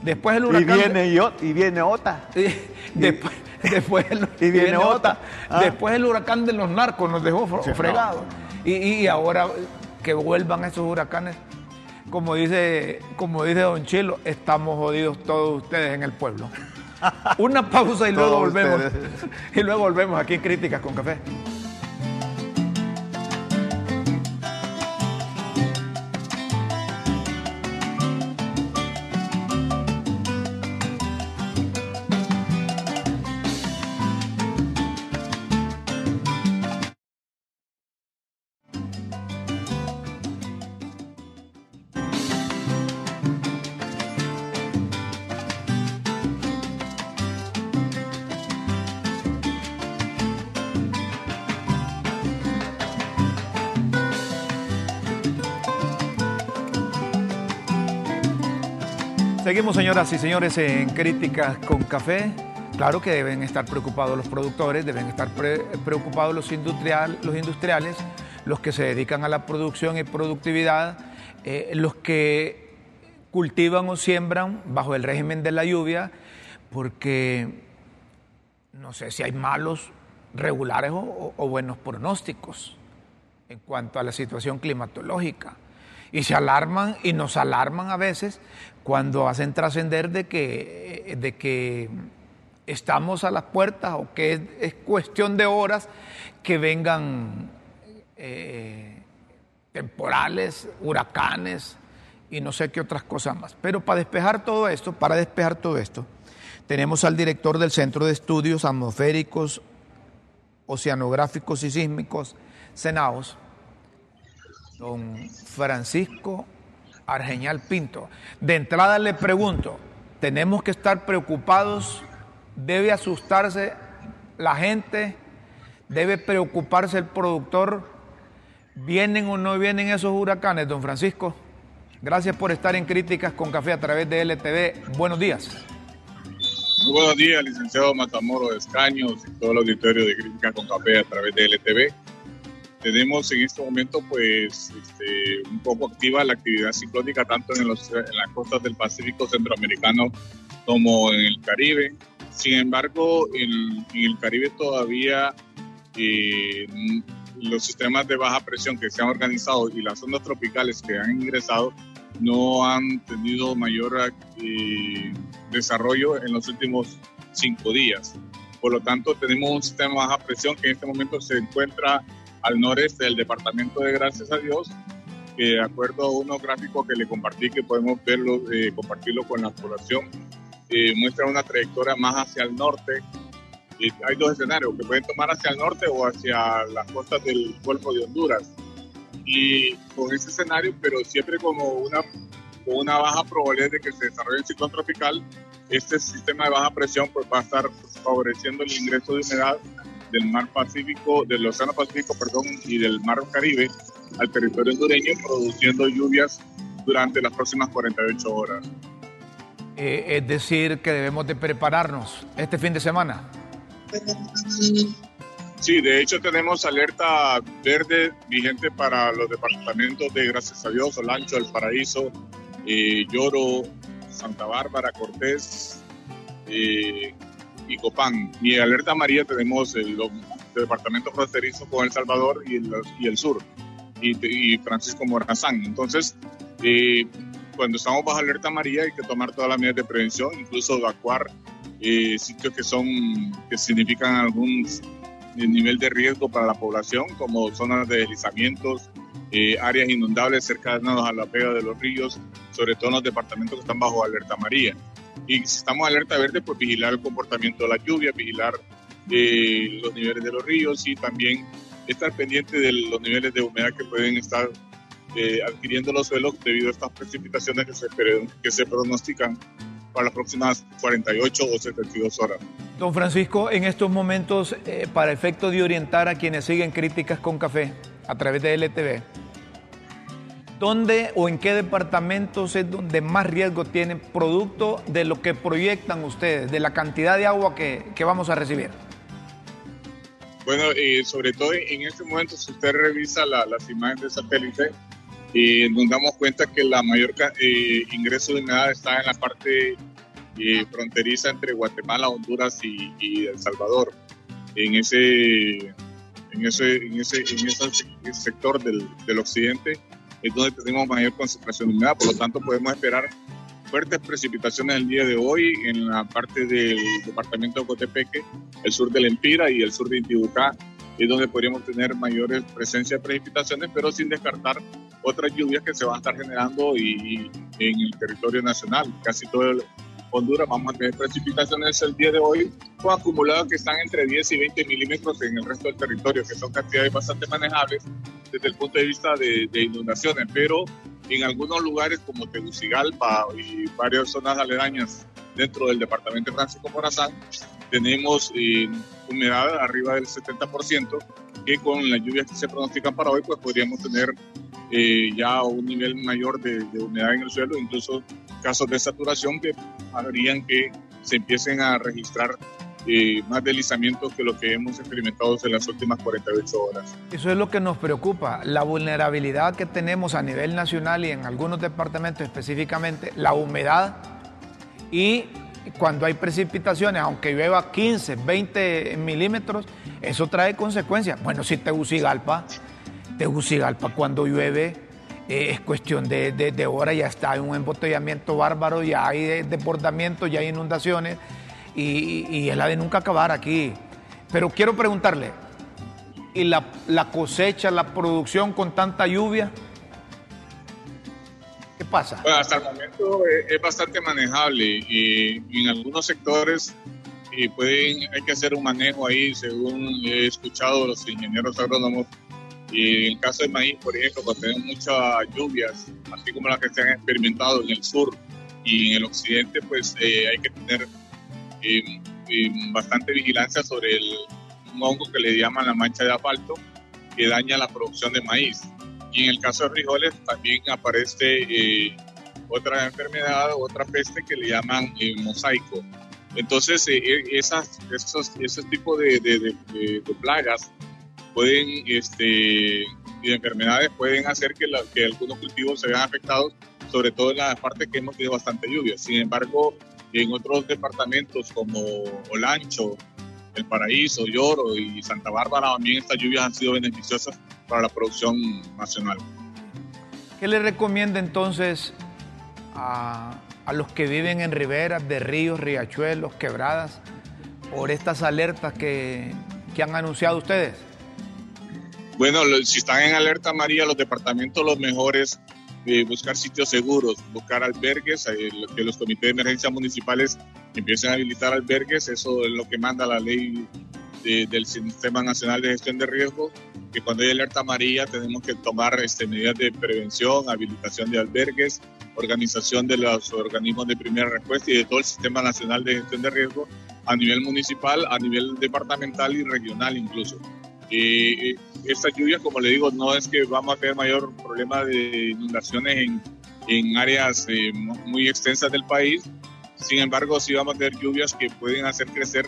Después el huracán. Y viene, yo, y viene otra. después, después, el, y viene, otra. Ah. Después el huracán de los narcos nos dejó fregados. Y, ahora que vuelvan esos huracanes, como dice, como dice Don Chilo, estamos jodidos todos ustedes en el pueblo. Una pausa y luego volvemos. Y luego volvemos aquí en Críticas con Café. Señoras y señores, en Críticas con Café. Claro que deben estar preocupados los productores, deben estar preocupados los, los industriales, los que se dedican a la producción y productividad, eh, los que cultivan o siembran bajo el régimen de la lluvia, porque no sé si hay malos, regulares o buenos pronósticos en cuanto a la situación climatológica. Y se alarman y nos alarman a veces cuando hacen trascender de que, de que estamos a las puertas o que es, cuestión de horas que vengan eh, temporales, huracanes y no sé qué otras cosas más. Pero para despejar todo esto, para despejar todo esto, tenemos al director del Centro de Estudios Atmosféricos, Oceanográficos y Sísmicos, Senaos, don Francisco Argeñal Pinto. De entrada le pregunto, ¿tenemos que estar preocupados? ¿Debe asustarse la gente? ¿Debe preocuparse el productor? ¿Vienen o no vienen esos huracanes, don Francisco? Gracias por estar en Críticas con Café a través de LTV. Buenos días. Muy buenos días, licenciado Matamoro de Escaños y todo el auditorio de Críticas con Café a través de LTV tenemos en este momento pues este, un poco activa la actividad ciclónica tanto en, los, en las costas del Pacífico centroamericano como en el Caribe. Sin embargo, en, el Caribe todavía eh, los sistemas de baja presión que se han organizado y las ondas tropicales que han ingresado no han tenido mayor eh, desarrollo en los últimos cinco días. Por lo tanto, tenemos un sistema de baja presión que en este momento se encuentra al noreste del departamento de Gracias a Dios, que de acuerdo a unos gráficos que le compartí, que podemos verlo, eh, compartirlo con la población, eh, muestra una trayectoria más hacia el norte. hay dos escenarios que pueden tomar hacia el norte o hacia las costas del Golfo de Honduras. Y con ese escenario, pero siempre como una, con una baja probabilidad de que se desarrolle el ciclón tropical, este sistema de baja presión pues, va a estar favoreciendo el ingreso de humedad del mar Pacífico, del Océano Pacífico, perdón, y del mar Caribe al territorio hondureño, produciendo lluvias durante las próximas 48 horas. Eh, es decir, que debemos de prepararnos este fin de semana. Sí, de hecho tenemos alerta verde vigente para los departamentos de Gracias a Dios, Olancho, El Paraíso, eh, Lloro, Santa Bárbara, Cortés, eh, y Copán. Y alerta amarilla tenemos el, departamento fronterizo con El Salvador y el, sur, y, y, Francisco Morazán. Entonces, eh, cuando estamos bajo alerta amarilla hay que tomar todas las medidas de prevención, incluso evacuar eh, sitios que son que significan algún nivel de riesgo para la población, como zonas de deslizamientos, eh, áreas inundables cercanas a la pega de los ríos, sobre todo en los departamentos que están bajo alerta amarilla. Y si estamos alerta verde, pues vigilar el comportamiento de la lluvia, vigilar eh, los niveles de los ríos y también estar pendiente de los niveles de humedad que pueden estar eh, adquiriendo los suelos debido a estas precipitaciones que se, que se pronostican para las próximas 48 o 72 horas. Don Francisco, en estos momentos, eh, para efecto de orientar a quienes siguen críticas con café a través de LTV, ¿Dónde o en qué departamentos es donde más riesgo tienen producto de lo que proyectan ustedes, de la cantidad de agua que, vamos a recibir? Bueno, eh, sobre todo en este momento, si usted revisa las imágenes de satélite, eh, nos damos cuenta que la mayor eh, ingreso de humedad está en la parte eh, fronteriza entre Guatemala, Honduras y, El Salvador. En ese, en ese, en ese, en ese sector del, del occidente es donde tenemos mayor concentración de humedad, por lo tanto podemos esperar fuertes precipitaciones el día de hoy en la parte del departamento de Cotepeque, el sur del Empira y el sur de Intibucá, es donde podríamos tener mayores presencia de precipitaciones, pero sin descartar otras lluvias que se van a estar generando y, en el territorio nacional. Casi todo el, Honduras vamos a tener precipitaciones el día de hoy con acumulados que están entre 10 y 20 milímetros en el resto del territorio, que son cantidades bastante manejables desde el punto de vista de, inundaciones, pero en algunos lugares como Tegucigalpa y varias zonas aledañas dentro del departamento de Francisco Morazán, tenemos eh, humedad arriba del 70%, que con las lluvias que se pronostican para hoy, pues podríamos tener eh, ya un nivel mayor de, humedad en el suelo, incluso casos de saturación que harían que se empiecen a registrar eh, más deslizamientos que lo que hemos experimentado en las últimas 48 horas. Eso es lo que nos preocupa, la vulnerabilidad que tenemos a nivel nacional y en algunos departamentos específicamente, la humedad y cuando hay precipitaciones, aunque llueva 15, 20 milímetros, eso trae consecuencias. Bueno, si Tegucigalpa Tegucigalpa cuando llueve eh, es cuestión de, de, hora, ya está hay un embotellamiento bárbaro, ya hay desbordamientos, ya hay inundaciones y, es la de nunca acabar aquí. Pero quiero preguntarle, ¿y la, cosecha, la producción con tanta lluvia? ¿Qué pasa? Pues hasta el momento es, bastante manejable y, en algunos sectores y pueden, hay que hacer un manejo ahí, según he escuchado los ingenieros agrónomos, y en el caso de maíz, por ejemplo, cuando tenemos muchas lluvias, así como las que se han experimentado en el sur y en el occidente, pues eh, hay que tener eh, eh, bastante vigilancia sobre el, hongo que le llaman la mancha de asfalto, que daña la producción de maíz. Y en el caso de frijoles también aparece otra enfermedad, otra peste que le llaman mosaico. Entonces, esos, ese tipo de, de plagas pueden, este, y enfermedades pueden hacer que, que algunos cultivos se vean afectados, sobre todo en la parte que hemos tenido bastante lluvia. Sin embargo, en otros departamentos como Olancho, El Paraíso, Lloro y Santa Bárbara, también estas lluvias han sido beneficiosas para la producción nacional. ¿Qué le recomienda entonces a, a los que viven en riberas de ríos, riachuelos, quebradas, por estas alertas que, que han anunciado ustedes? Bueno, si están en alerta María, los departamentos los mejores, eh, buscar sitios seguros, buscar albergues, eh, que los comités de emergencia municipales empiecen a habilitar albergues, eso es lo que manda la ley del Sistema Nacional de Gestión de Riesgo, que cuando hay alerta amarilla tenemos que tomar este, medidas de prevención, habilitación de albergues, organización de los organismos de primera respuesta y de todo el Sistema Nacional de Gestión de Riesgo a nivel municipal, a nivel departamental y regional incluso. Eh, estas lluvias, como le digo, no es que vamos a tener mayor problema de inundaciones en, en áreas eh, muy extensas del país. Sin embargo, sí vamos a tener lluvias que pueden hacer crecer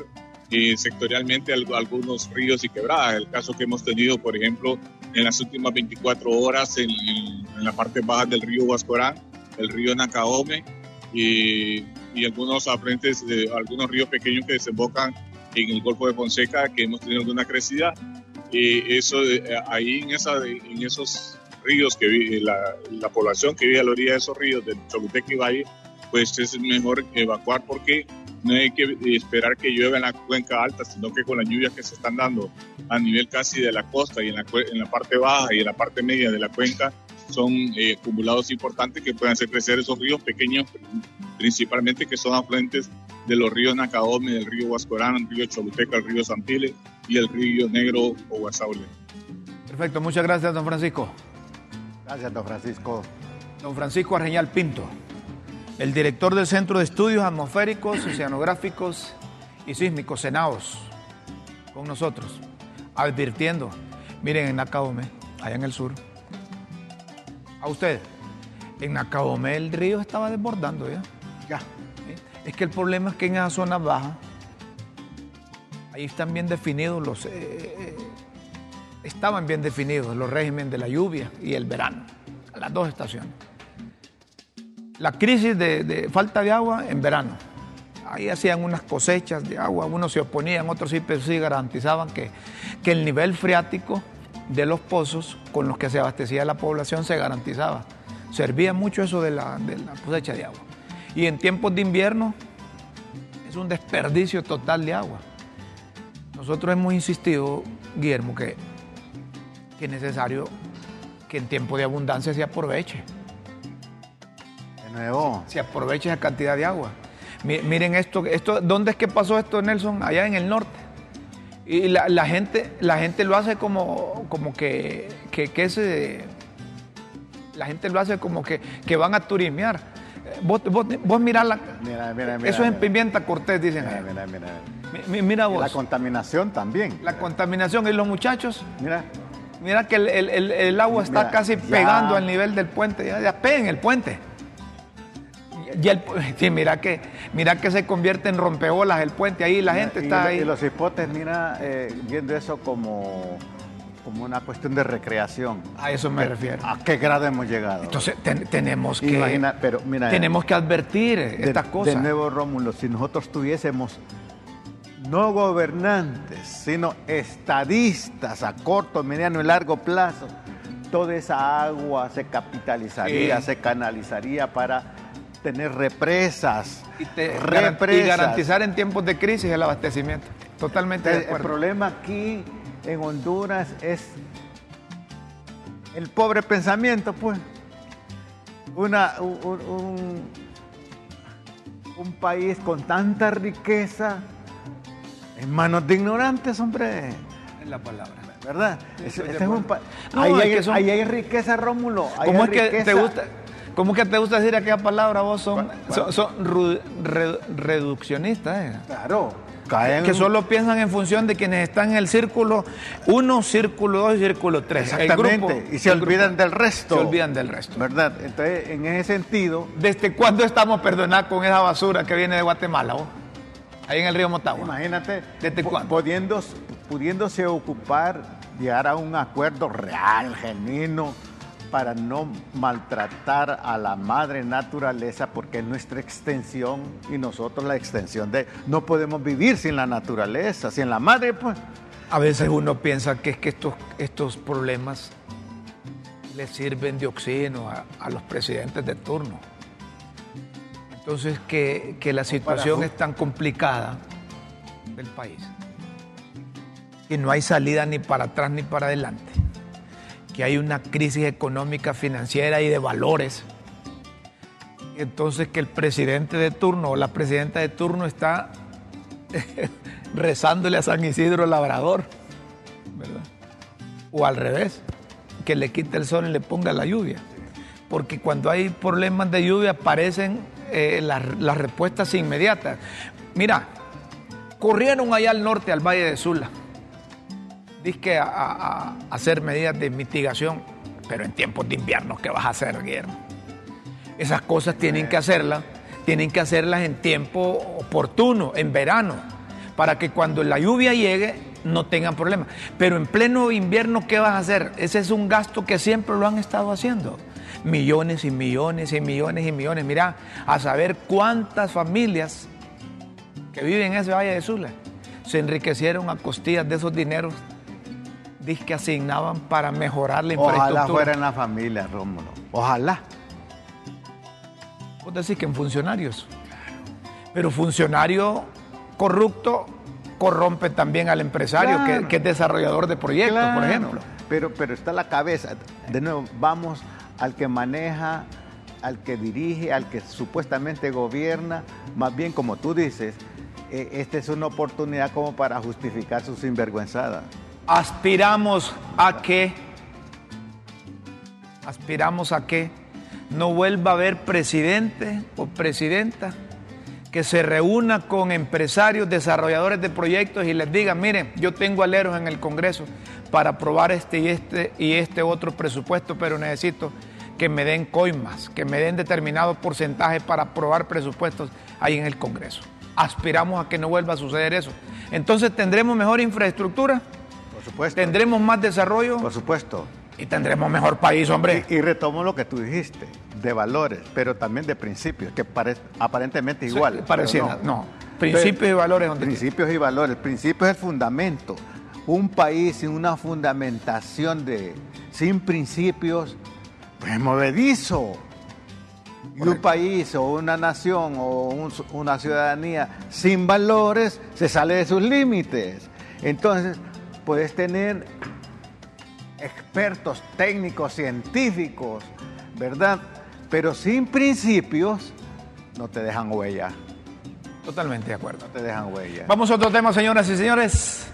eh, sectorialmente algunos ríos y quebradas. El caso que hemos tenido, por ejemplo, en las últimas 24 horas en, en la parte baja del río Huascorán, el río Nacaome y, y algunos afrentes, algunos ríos pequeños que desembocan en el Golfo de Fonseca, que hemos tenido alguna crecida y eso, eh, ahí en, esa, en esos ríos que vive, la, la, población que vive a la orilla de esos ríos, del Choluteca y Valle, pues es mejor evacuar porque no hay que esperar que llueva en la cuenca alta, sino que con las lluvias que se están dando a nivel casi de la costa y en la, en parte baja y en la parte media de la cuenca, son eh, acumulados importantes que pueden hacer crecer esos ríos pequeños, principalmente que son afluentes de los ríos Nacaome, del río Huascorán, el río Choluteca, el río Santile y el río Negro o Guasaule. Perfecto, muchas gracias, don Francisco. Gracias, don Francisco. Don Francisco Arreñal Pinto, el director del Centro de Estudios Atmosféricos, Oceanográficos y Sísmicos, Senaos, con nosotros, advirtiendo, miren en Nacaome, allá en el sur, a usted, en Nacaome el río estaba desbordando ya. Ya. Es que el problema es que en esa zona baja, ahí están bien definidos los. Eh, eh, estaban bien definidos los regímenes de la lluvia y el verano, las dos estaciones. La crisis de, falta de agua en verano. Ahí hacían unas cosechas de agua, unos se oponían, otros sí, pero sí garantizaban que, que el nivel freático de los pozos con los que se abastecía la población se garantizaba. Servía mucho eso de la, de la cosecha de agua. Y en tiempos de invierno es un desperdicio total de agua. Nosotros hemos insistido, Guillermo, que, que es necesario que en tiempo de abundancia se aproveche. De nuevo. Se aproveche esa cantidad de agua. Miren esto, esto, ¿dónde es que pasó esto, Nelson? Allá en el norte. Y la, gente, la gente lo hace como, como que, que, que la gente lo hace como que, que van a turismear. Vos, vos, vos mirá la. Mira, mira, mira, Eso es en pimienta cortés, dicen. Mira, mira, mira. mira vos. la contaminación también. La contaminación. Y los muchachos. Mira. Mira que el, el, el, agua está casi pegando al nivel del puente. Ya, ya peguen el puente. Y el, sí, mira que, mira que se convierte en rompeolas el puente ahí, la gente está ahí. Y los hipotes, mira, eh, viendo eso como como una cuestión de recreación. A eso me refiero. ¿A qué grado hemos llegado? Entonces tenemos que pero, mira, tenemos que advertir estas cosas. De nuevo, Rómulo, si nosotros tuviésemos no gobernantes, sino estadistas a corto, mediano y largo plazo, toda esa agua se capitalizaría, se canalizaría para tener represas, y, represas. y garantizar en tiempos de crisis el abastecimiento. Totalmente de acuerdo. El problema aquí en Honduras es el pobre pensamiento, pues. Una, un, un, país con tanta riqueza en manos de ignorantes, hombre. Es la palabra. ¿Verdad? ahí, hay, riqueza, Rómulo. ¿Cómo es que te gusta? ¿Cómo que te gusta decir aquella palabra? Vos son, son, reduccionistas. ¿eh? Claro que solo piensan en función de quienes están en el círculo 1, círculo 2 y círculo 3. Exactamente, y se olvidan del resto. Se olvidan del resto. ¿Verdad? Entonces, en ese sentido... ¿Desde cuándo estamos perdonados con esa basura que viene de Guatemala? Ahí en el río Motagua. Imagínate, ¿desde cuándo? pudiéndose ocupar, llegar a un acuerdo real, genuino, para no maltratar a la madre naturaleza porque es nuestra extensión y nosotros la extensión de no podemos vivir sin la naturaleza, sin la madre pues. A veces uno piensa que es que estos, estos problemas le sirven de oxígeno a, los presidentes de turno. Entonces que, que la situación es tan complicada del país que no hay salida ni para atrás ni para adelante que hay una crisis económica, financiera y de valores. Entonces que el presidente de turno o la presidenta de turno está rezándole a San Isidro Labrador, ¿verdad? O al revés, que le quite el sol y le ponga la lluvia. Porque cuando hay problemas de lluvia aparecen eh, las, las respuestas inmediatas. Mira, corrieron allá al norte, al Valle de Sula disque a, hacer medidas de mitigación, pero en tiempos de invierno, ¿qué vas a hacer, Guillermo? Esas cosas tienen que hacerlas, tienen que hacerlas en tiempo oportuno, en verano, para que cuando la lluvia llegue no tengan problemas. Pero en pleno invierno, ¿qué vas a hacer? Ese es un gasto que siempre lo han estado haciendo. Millones y millones y millones y millones. Mira, a saber cuántas familias que viven en ese Valle de Sula se enriquecieron a costillas de esos dineros que asignaban para mejorar la infraestructura. Ojalá fuera en la familia, Rómulo. Ojalá. Vos decís que en funcionarios. Pero funcionario corrupto corrompe también al empresario que, es desarrollador de proyectos, por ejemplo. Pero, pero está la cabeza. De nuevo, vamos al que maneja, al que dirige, al que supuestamente gobierna. Más bien, como tú dices, eh, esta es una oportunidad como para justificar su sinvergüenzada aspiramos a que, aspiramos a que no vuelva a haber presidente o presidenta que se reúna con empresarios, desarrolladores de proyectos y les diga, miren, yo tengo aleros en el Congreso para aprobar este y este y este otro presupuesto, pero necesito que me den coimas, que me den determinado porcentaje para aprobar presupuestos ahí en el Congreso. Aspiramos a que no vuelva a suceder eso. Entonces tendremos mejor infraestructura, ¿Tendremos más desarrollo? Por supuesto. Y tendremos mejor país, hombre. Y, retomo lo que tú dijiste, de valores, pero también de principios, que aparentemente igual. pareciera, no. Principios y valores. ¿dónde principios y valores. El principio es el fundamento. Un país sin una fundamentación de, sin principios, pues movedizo. Y un país o una nación o una ciudadanía sin valores se sale de sus límites. Entonces, puedes tener expertos, técnicos, científicos, ¿verdad? Pero sin principios no te dejan huella. Totalmente de acuerdo. No te dejan huella. Vamos a otro tema, señoras y señores.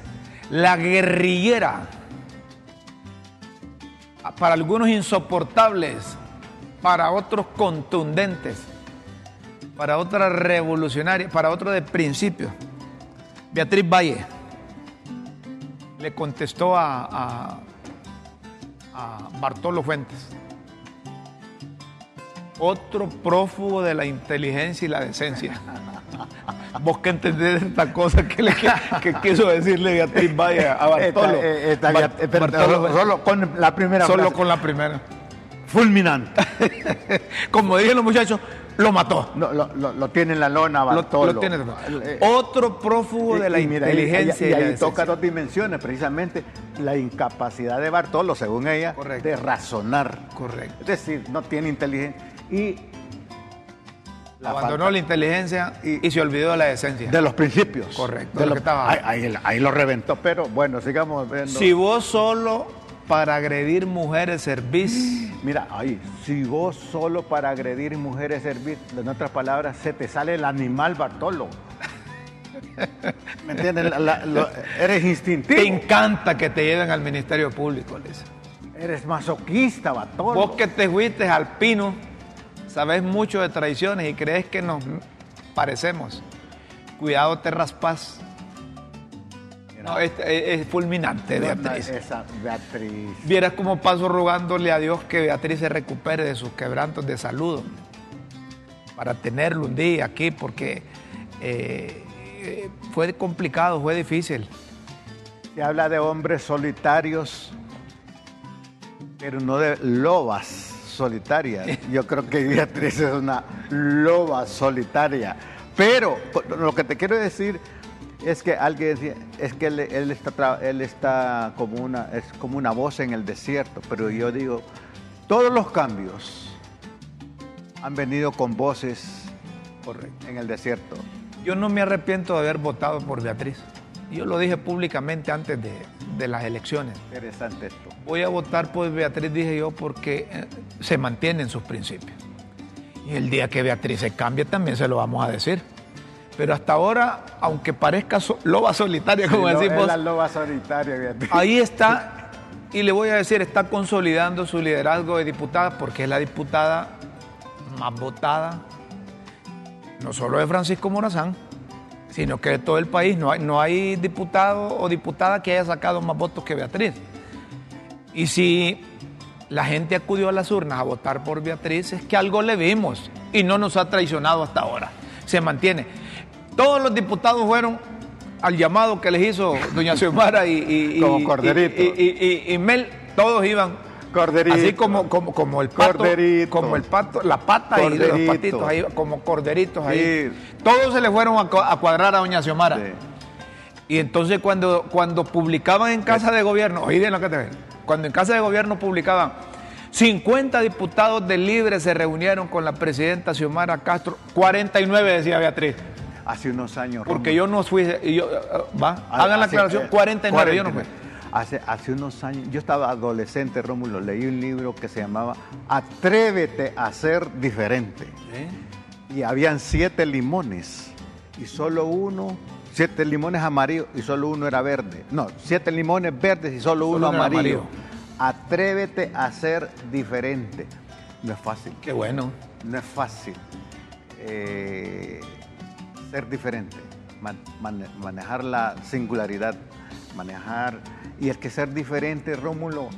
La guerrillera. Para algunos insoportables, para otros contundentes, para otras revolucionarias, para otros de principio. Beatriz Valle le contestó a, a, Bartolo Fuentes. Otro prófugo de la inteligencia y la decencia. Vos que entendés esta cosa que, le, que quiso decirle Beatriz Valle a Bartolo. solo con la primera. Solo con la primera. Fulminante. Como dijeron los muchachos, lo mató. lo, tiene en la lona, Bartolo. Lo, tiene, Otro prófugo de la inteligencia. Y, ahí toca dos dimensiones, precisamente la incapacidad de Bartolo, según ella, de razonar. Correcto. Es decir, no tiene inteligencia. Y Abandonó la inteligencia y, se olvidó de la esencia. De los principios. Correcto. De lo, que estaba... ahí, lo reventó, pero bueno, sigamos viendo. Si vos solo para agredir mujeres servís. Mira, ahí, si vos solo para agredir mujeres servís, en otras palabras, se te sale el animal Bartolo. ¿Me entiendes? eres instintivo. Te encanta que te lleven al Ministerio Público, Lisa. Eres masoquista, Bartolo. Vos que te fuiste alpino sabes mucho de tradiciones y crees que nos parecemos. Cuidado, te raspas. No, es, fulminante, Beatriz. Esa Beatriz. Vieras cómo paso rogándole a Dios que Beatriz se recupere de sus quebrantos de salud. Para tenerlo un día aquí, porque eh, fue complicado, fue difícil. Se habla de hombres solitarios, pero no de lobas solitaria. Yo creo que Beatriz es una loba solitaria. Pero lo que te quiero decir es que alguien decía, es que él, está, él está como una, es como una voz en el desierto, pero yo digo, todos los cambios han venido con voces en el desierto. Yo no me arrepiento de haber votado por Beatriz. Yo lo dije públicamente antes de, de las elecciones. Interesante esto. Voy a votar por Beatriz, dije yo, porque eh, se mantienen sus principios. Y el día que Beatriz se cambie también se lo vamos a decir. Pero hasta ahora, aunque parezca loba solitaria, como decimos. la loba solitaria, Beatriz. Ahí está, y le voy a decir, está consolidando su liderazgo de diputada, porque es la diputada más votada, no solo de Francisco Morazán, sino que de todo el país no hay, no hay diputado o diputada que haya sacado más votos que Beatriz. Y si la gente acudió a las urnas a votar por Beatriz, es que algo le vimos y no nos ha traicionado hasta ahora. Se mantiene. Todos los diputados fueron al llamado que les hizo doña Xiomara y, y, Mel, todos iban. Así como, como, como el pato, como el pato, la pata y los patitos ahí, como corderitos ahí. Todos se le fueron a, cuadrar a doña Xiomara. Y entonces cuando, cuando publicaban en Casa de Gobierno, oí lo que te ven, cuando en Casa de Gobierno publicaban 50 diputados de Libre se reunieron con la presidenta Xiomara Castro, 49 decía Beatriz. Hace unos años. Porque yo no fui, yo, va, hagan la aclaración, 49, yo no fui. Hace, hace unos años, yo estaba adolescente, Rómulo, leí un libro que se llamaba Atrévete a ser diferente. ¿Eh? Y habían siete limones y solo uno, siete limones amarillos y solo uno era verde. No, siete limones verdes y solo, uno amarillo. Atrévete a ser diferente. No es fácil. Qué bueno. No es fácil eh, ser diferente, manejar la singularidad, manejar y es que ser diferente, Rómulo,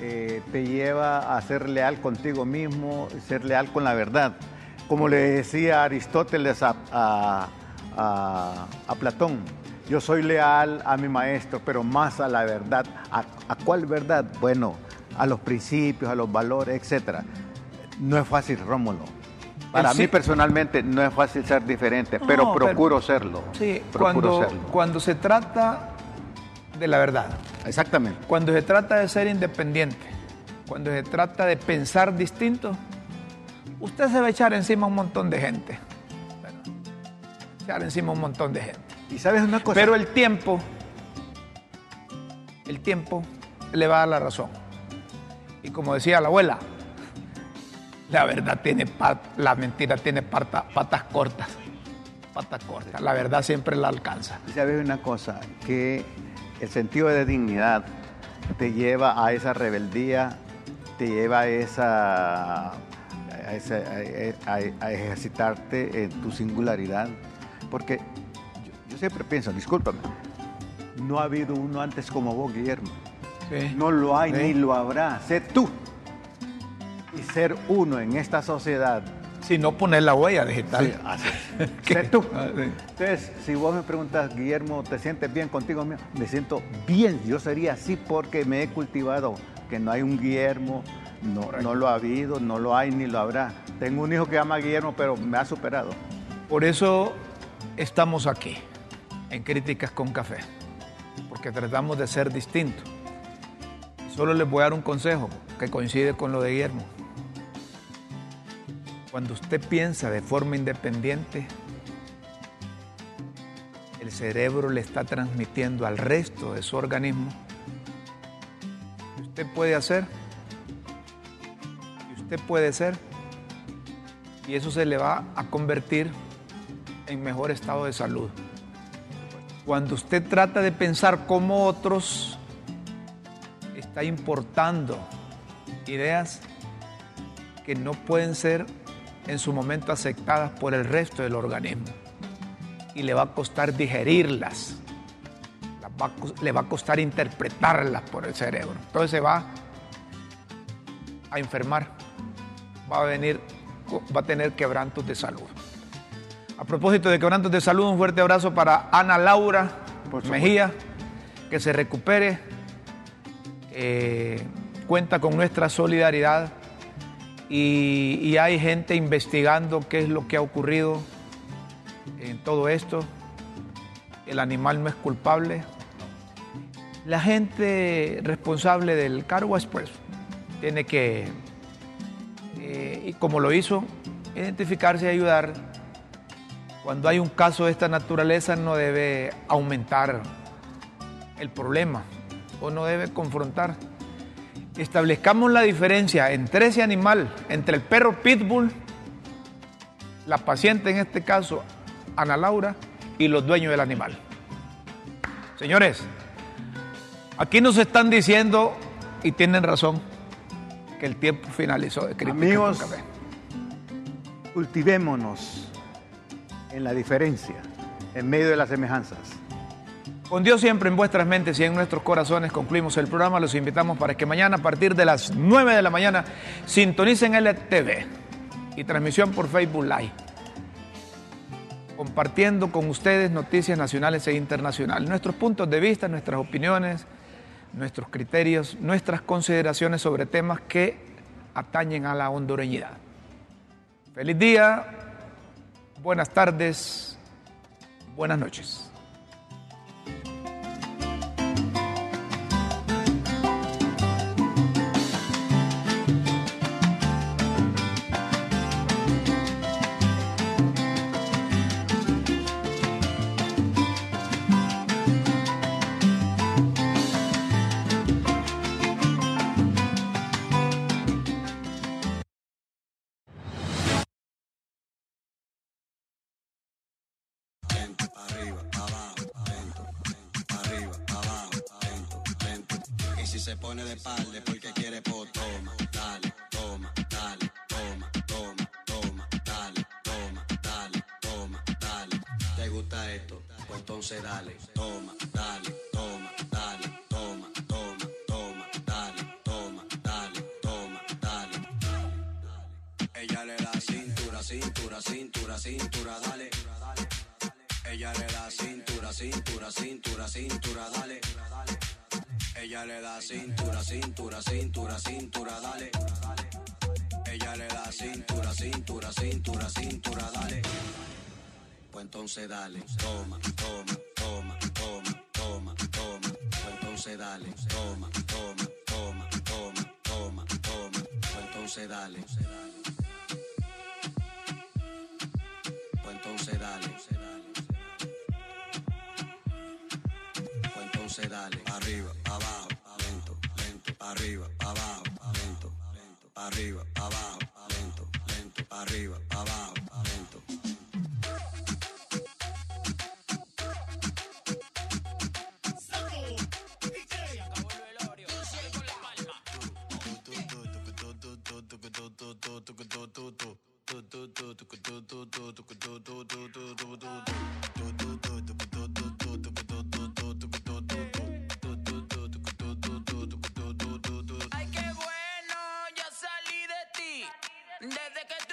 eh, te lleva a ser leal contigo mismo, ser leal con la verdad. Como le decía Aristóteles a, Platón, yo soy leal a mi maestro, pero más a la verdad. ¿A, cuál verdad? Bueno, a los principios, a los valores, etc. No es fácil, Rómulo. Para mí personalmente no es fácil ser diferente, pero procuro serlo. Sí, cuando, cuando se trata de la verdad. Exactamente. Cuando se trata de ser independiente, cuando se trata de pensar distinto, usted se va a echar encima un montón de gente. echar encima un montón de gente. Y sabes una cosa. Pero el tiempo, el tiempo le va a dar la razón. Y como decía la abuela, la verdad tiene la mentira tiene patas cortas. Patas cortas. La verdad siempre la alcanza. Sabes una cosa, que el sentido de dignidad te lleva a esa rebeldía, te lleva a esa a, ejercitarte en tu singularidad. Porque yo, siempre pienso, discúlpame, no ha habido uno antes como vos, Guillermo. No lo hay ni lo habrá. Sé tú. Y ser uno en esta sociedad si no poner la huella digital. Sí, así tú. Ah, Entonces, si vos me preguntas, Guillermo, ¿te sientes bien contigo mismo? Me siento bien. Yo sería así porque me he cultivado. Que no hay un Guillermo, no, no lo ha habido, no lo hay ni lo habrá. Tengo un hijo que llama Guillermo, pero me ha superado. Por eso estamos aquí, en Críticas con Café, porque tratamos de ser distintos. Solo les voy a dar un consejo que coincide con lo de Guillermo. Cuando usted piensa de forma independiente, el cerebro le está transmitiendo al resto de su organismo que usted puede hacer, que usted puede ser, y eso se le va a convertir en mejor estado de salud. Cuando usted trata de pensar como otros, está importando ideas que no pueden ser en su momento aceptadas por el resto del organismo y le va a costar digerirlas, le va a costar interpretarlas por el cerebro. Entonces se va a enfermar, va a venir, va a tener quebrantos de salud. A propósito de quebrantos de salud, un fuerte abrazo para Ana Laura Mejía, que se recupere, eh, cuenta con nuestra solidaridad y, hay gente investigando qué es lo que ha ocurrido en todo esto. El animal no es culpable. La gente responsable del cargo express tiene que, eh, como lo hizo, identificarse y ayudar. Cuando hay un caso de esta naturaleza no debe aumentar el problema o no debe confrontar. Establezcamos la diferencia entre ese animal, entre el perro pitbull, la paciente en este caso, Ana Laura y los dueños del animal. Señores, aquí nos están diciendo, y tienen razón, que el tiempo finalizó de Amigos, cultivémonos en la diferencia, en medio de las semejanzas. Con Dios siempre en vuestras mentes y en nuestros corazones concluimos el programa. Los invitamos para que mañana a partir de las 9 de la mañana sintonicen LTV y transmisión por Facebook Live compartiendo con ustedes noticias nacionales e internacionales, nuestros puntos de vista, nuestras opiniones, nuestros criterios, nuestras consideraciones sobre temas que atañen a la hondureñidad. Feliz día, buenas tardes, buenas noches. Entonces dale, toma, toma, toma, toma, toma, toma. Entonces dale, toma, toma, toma, toma, toma, toma. entonces dale. Pues entonces dale. Pues entonces dale. Arriba, abajo, lento, lento. Arriba, abajo, lento, lento. Arriba, abajo, lento, lento. Arriba, abajo, Ay, qué bueno, yo salí de ti. Desde que